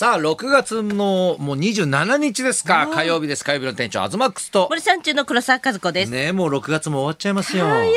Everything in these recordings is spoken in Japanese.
さあ、6月のもう27日ですか。火曜日です。火曜日の店長、アズマックスと。森さん中の黒沢和子です。ねえもう6月も終わっちゃいますよ。早いっ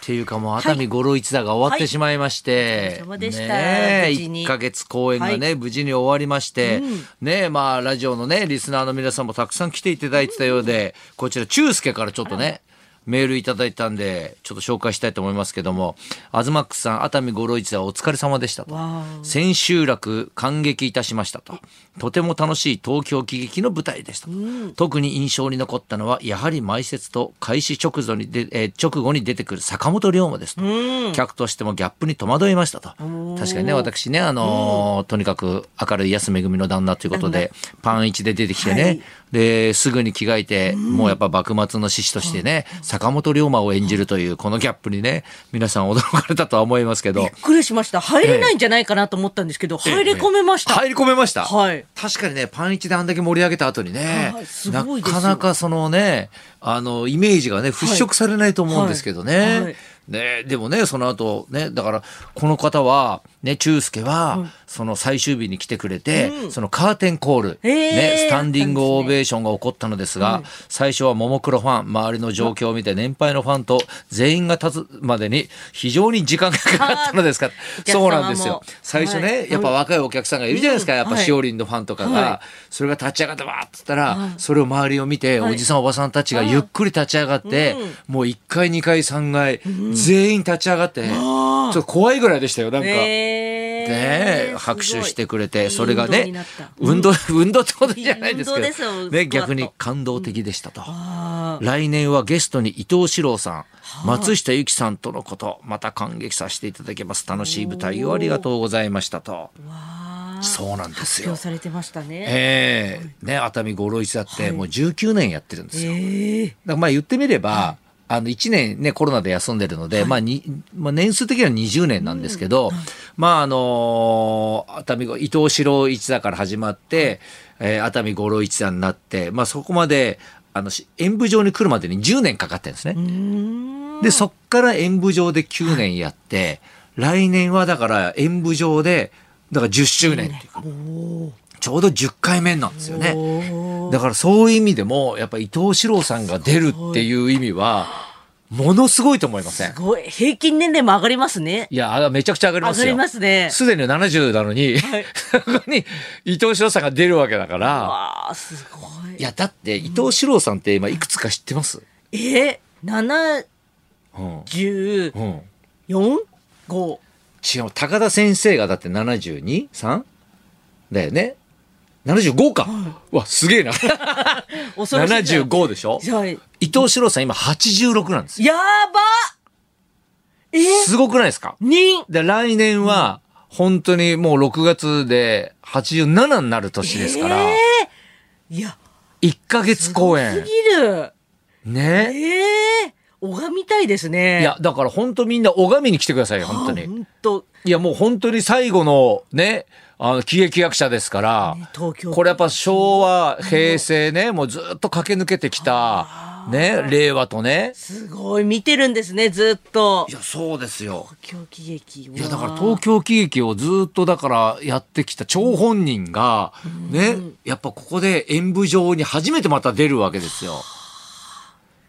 ていうかもう熱海五郎一座が終わってしまいまして、はいお疲れ様でしたねえ無事に1ヶ月公演がね、無事に終わりまして、ねえまあラジオのねリスナーの皆さんもたくさん来ていただいてたようでこちら中介からちょっとねメールいただいたんでちょっと紹介したいと思いますけどもアズマックスさん熱海五郎一座お疲れ様でしたと。わ千秋楽感激いたしましたと。とても楽しい東京喜劇の舞台でしたと、特に印象に残ったのはやはり埋設と開始直後にで、えー直後に出てくる坂本龍馬ですと、客としてもギャップに戸惑いましたと。確かにね私ねあのーとにかく明るい安めぐみの旦那ということでパン一で出てきてね、はい。ですぐに着替えて、もうやっぱ幕末の志士としてね、坂本龍馬を演じるというこのギャップにね皆さん驚かれたとは思いますけどびっくりしました。入れないんじゃないかなと思ったんですけど、入り込めました。入り込めました。はい確かにね、パンイチであんだけ盛り上げた後にね、はいすなかなかそのね、あの、イメージがね、払拭されないと思うんですけどね。はいはいね、でもね、その後ね、だから、この方は、ね、中介は、その最終日に来てくれて、そのカーテンコール、へー。ね、スタンディングオベーションが起こったのですが、最初はももクロファン、周りの状況を見て年配のファンと全員が立つまでに非常に時間がかかったのですかそうなんですよ。最初ね、はい。やっぱ若いお客さんがいるじゃないですか、やっぱはい。しおりんのファンとかが、はそれが立ち上がってわーっつったら、それを周りを見て、おじさんおばさんたちがゆっくり立ち上がって、もう1階2階3階、全員立ち上がって、ちょっと怖いぐらいでしたよなんか。えねえー拍手してくれいて、いそれがね運動運動、ってことじゃないですけど、ね、逆に感動的でしたと。あ来年はゲストに伊藤四郎さん、松下由紀さんとのこと、また感激させていただきます。楽しい舞台をありがとうございましたと。そうなんですよ発表。されてましたね。ええね、熱海五郎一座ってもう19年やってるんですよ。だかええらまあ言ってみれば、あの1年ね、コロナで休んでるので、まあに、まあ年数的には20年なんですけど、まああのー熱海ご伊藤四郎一座から始まって、えー熱海五郎一座になって、まあそこまで、あの、し演舞場に来るまでに10年かかってるんですね。で、そっから演舞場で9年やって、来年はだから演舞場で、だから10周年っていうか、ちょうど10回目なんですよね。だからそういう意味でも、やっぱ伊藤四郎さんが出るっていう意味は、ものすごいと思いませんす。ごい。平均年齢も上がりますね。いや、あめちゃくちゃ上がりますよ。上がりますねすでに70なのに、そこに伊藤四郎さんが出るわけだから、わあ、すごい。いや、だって伊藤四郎さんって今いくつか知ってます？えー、七うん。十うん。違う、高田先生がだって 72?3? だよね。75か。うわ、すげえな。恐ろしい。75でしょ？じゃあ、伊藤四郎さん今86なんですよ。やばえ？ー、すごくないですか？人で、来年は、本当にもう6月で87になる年ですから、えー、いや、1ヶ月公演す。ぎる。ね。ええー、拝みたいですね。いや、だから本当みんな拝みに来てくださいよ、本当に。本当。いや、もう本当に最後のね、あの、喜劇役者ですから、東京。これやっぱ昭和、平成ね、もうずっと駆け抜けてきた、ね、令和とね。すごい見てるんですね、ずっとい。や、そうですよ。東京喜劇。いいやだから東京喜劇をずっとだからやってきた張本人がねやっぱここで演舞場に初めてまた出るわけですよ。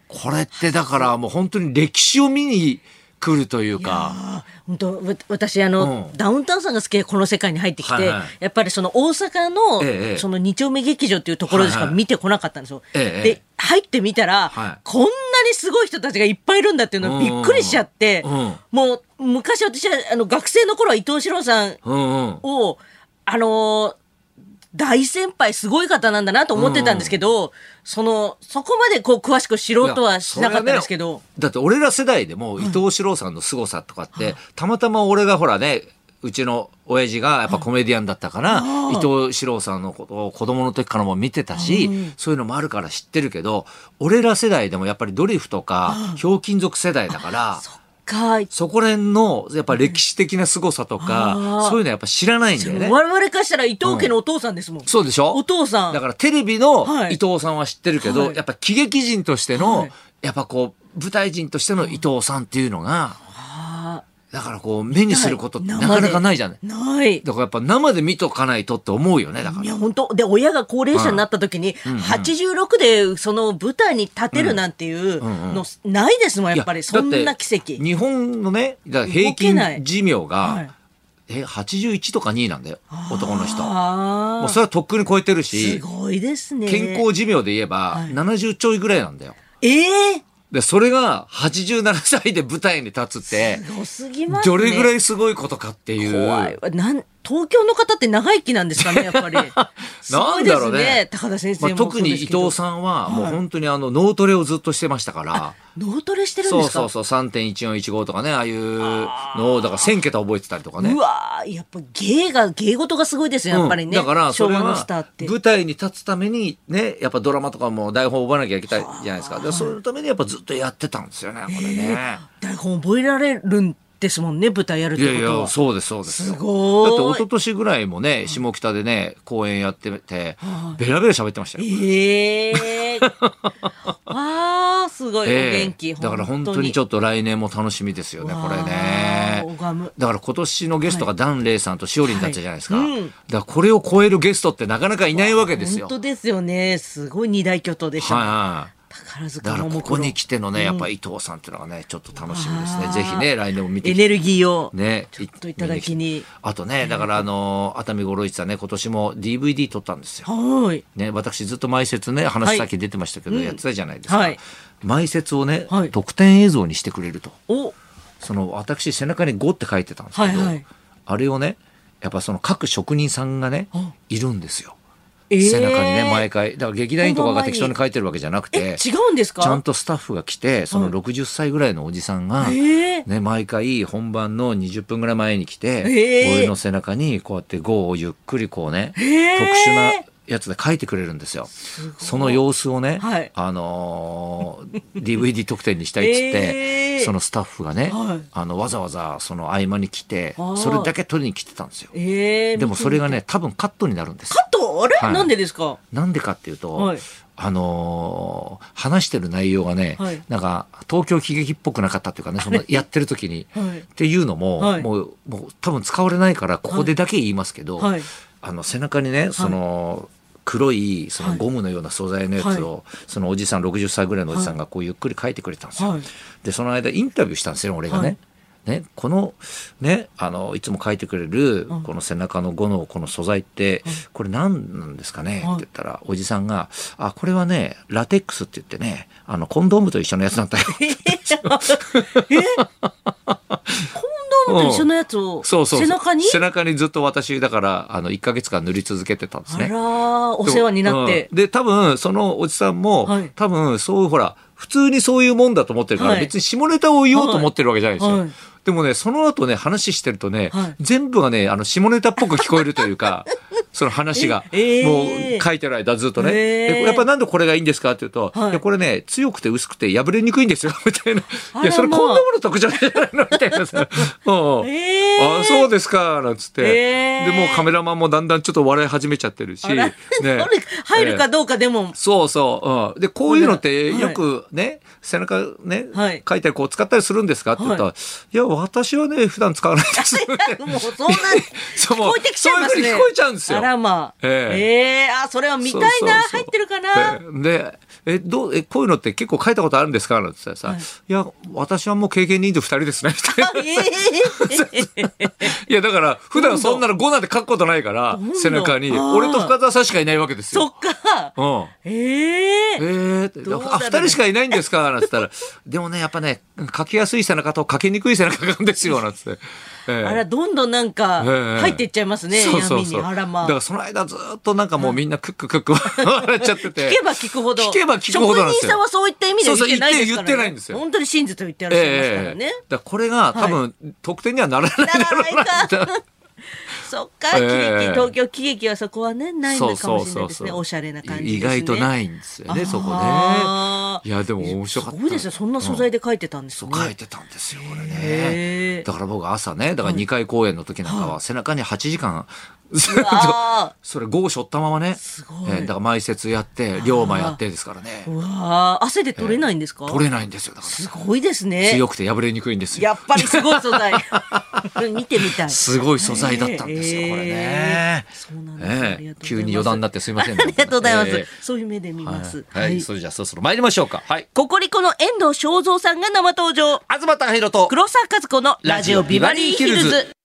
これってだからもう本当に歴史を見に来るというか。あ本当わ私あの、うん。ダウンタウンさんが好きでこの世界に入ってきて、はいはい。やっぱりその大阪の、ええその二丁目劇場っていうところでしか見てこなかったんですよ。ええで入ってみたら、はい。こんなにすごい人たちがいっぱいいるんだっていうのにびっくりしちゃって、うん。もう昔私はあの学生の頃は伊藤四郎さんうんうん。をあのー大先輩すごい方なんだなと思ってたんですけど、そのそこまでこう詳しく知ろうとはしなかったんですけど、だって俺ら世代でも伊藤四郎さんの凄さとかって、たまたま俺がほらね、うちの親父がやっぱコメディアンだったから、伊藤四郎さんのことを子供の時からも見てたし、そういうのもあるから知ってるけど、俺ら世代でもやっぱりドリフとか、ひょうきん族世代だから、かそこら辺のやっぱ歴史的な凄さとか、そういうのやっぱ知らないんだよね。我々からしたら伊藤家のお父さんですもん。そうでしょ？お父さん。だからテレビのはい。伊藤さんは知ってるけど、はい。やっぱ喜劇人としての、はい。やっぱこう舞台人としての伊藤さんっていうのが、あだからこう、目にすることってはないかなかないじゃない。ない。だからやっぱ生で見とかないとって思うよね、だから。いや、本当で、親が高齢者になった時に、86でその舞台に立てるなんていうの、ないですもん、やっぱり。そんな奇跡。日本のね、平均寿命が、はいえ、81とか2なんだよ、男の人。あもうそれはとっくに超えてるすし、ごいですね。健康寿命で言えば、はい70ちょいぐらいなんだよ。ええで、それが87歳で舞台に立つって、すごすぎますね。どれぐらいすごいことかっていう。怖いわ。なん、東京の方って長生きなんですかね、やっぱり。なんだろうね高田先生まあ、も特に伊藤ん。さんは、もうはい本当にあの、脳トレをずっとしてましたから、脳トレしてるんですか？そうそうそう、3.1415とかね、ああいうのを、だから1000桁覚えてたりとかね。うわーやっぱ芸が、芸事がすごいですよ、やっぱりね。うんだから、それは。舞台に立つために、ね、やっぱドラマとかも台本を覚えなきゃいけないじゃないですか。でそのためにやっぱずっとやってたんですよね、これね。台本覚えられるんですもんね、舞台やるっていことは。やいや、そうです、そうですよ。すごいだって一昨年ぐらいもね、下北でね、公演やってて、ベラベラ喋ってましたよ。ええ ああ、すごい、おええ元気。だから本当にちょっと来年も楽しみですよね、これわねだから今年のゲストがダン・レイさんとしおりんだったじゃないですか。はいうんだからこれを超えるゲストってなかなかいないわけですよ。本当ですよね。すごい二大巨頭でした。はいはい。宝だ塚のからここに来てのね、やっぱ伊藤さんっていうのがね、ちょっと楽しみですね。ぜひね、来年も見てエネルギーを。ね、ちょっといただきに。あとね、だからあの、熱海五郎一さんね、今年も DVD 撮ったんですよ。はい。ね、私ずっと前説ね、話さっき出てましたけど、うんやってたじゃないですか。はい前説をね、はい特典映像にしてくれると。お、その、私背中に5って書いてたんですけど、あれをね、やっぱその各職人さんがねあ、いるんですよ。えー。背中にね、毎回。だから劇団員とかが適当に書いてるわけじゃなくえ、て、違うんですか？ちゃんとスタッフが来て、そのはい60歳ぐらいのおじさんが、ええね、毎回本番の20分ぐらい前に来て、ええ俺の背中にこうやって5をゆっくりこうね、え特殊なやつで書いてくれるんですよ。その様子をね、はい。あのー DVD 特典にしたいっつって、ええそのスタッフがね、はい。あのわざわざその合間に来てそれだけ撮りに来てたんですよ。ええでもそれがね多分カットになるんです。カット？あれ、はい。なんでですか？なんでかっていうと、はい。あのー話してる内容がね、はい。なんか東京喜劇っぽくなかったっていうかねそのやってる時に、はい。っていうのも、はい。もうもう多分使われないからここでだけ言いますけど、はい。あの背中にねその、黒いそのゴムのような素材のやつを、そのおじさん60歳ぐらいのおじさんがこうゆっくり書いてくれたんですよ。はい。でその間インタビューしたんですよ俺がね。はいね、このねあのいつも書いてくれるこの背中の5のこの素材ってこれ何なんですかね？ってはい言ったらおじさんが「あこれはねラテックスって言ってねあのコンドームと一緒のやつなんだよ」コンドームと一緒のやつをそうそう。背中に？背中にずっと私だからあの1か月間塗り続けてたんですね。あら。ーお世話になって。うん。で多分そのおじさんも、はい。多分そうほら普通にそういうもんだと思ってるから、はい。別に下ネタを言おうと思ってるわけじゃないんですよ。はい。でもねその後ね話してるとね、はい。全部がねあの下ネタっぽく聞こえるというか その話が、もう書いてる間ずっとね、やっぱなんでこれがいいんですかって言うと、はい。いやこれね強くて薄くて破れにくいんですよ みたいな。いやそれまあ。こんなもの特徴じゃないのみたいなさ、うん。えー。あそうですかなんつって、えー。でもうカメラマンもだんだんちょっと笑い始めちゃってるし、ね。入るかどうかでも、そうそう。うん。で、こういうのってはい。よくね、背中ね、はい。書いたりこう使ったりするんですかって言ったら、、はいや、私はね、普段使わないです。もうそんな、そう。聞こえてきちゃいますね。そういうふうに聞こえちゃうんですよまあ。ええええあ、それは見たいな。入ってるかな。で、え、どう、え、こういうのって結構書いたことあるんですか？なんてさ、はいい、や、私はもう経験人数二人ですね。みた いや、だから、普段そんなの5なんて書くことないから背中に、俺と深澤さんしかいないわけですそよ。っか。うん。えええーって、どうだろうあ、二人しかいないんですか？なんつったら、でもね、やっぱね、書きやすい背中と書きにくい背中があるんですよ、なんて。ええあら、どんどんなんか、ええ入っていっちゃいますね、そうそうそう。闇に。あらまあ。だからその間ずっとなんかもうみんなクッククック笑っちゃってて。聞けば聞くほど。聞けば聞くほど職人さんはそういった意味では言ってないですから、ね。そうそう言ってないんですよ本当に真実を言ってらっしゃいますからね。ええだからこれが多分、得点にはならないだろうなって。そっか、東京喜劇はそこはね、ないのかもしれないですね。おしゃれな感じですね。意外とないんですよね、そこね。いや、でも面白かった。すごいですよ。そんな素材で書いてたんですね。そう書いてたんですよ、これへね。だから僕朝ね、だから2回公演の時なんかは背中に8時間わ それ5しょったままねすごいえーだから埋設やって龍馬やってですからねーうわー汗で取れないんですか、取れないんですよだからすごいですね。強くて破れにくいんですよやっぱりすごい素材。見てみたい。すごい素材だったんですよ、これね。そうなんです、急に余談になってすみません、ありがとうございます。えそういう目で見ます。ーはい、それじゃあそろそろ参りましょうか。はい。ココリコの遠藤正蔵さんが生登場。東貴博と黒沢和子のラジオビバリーヒルズ。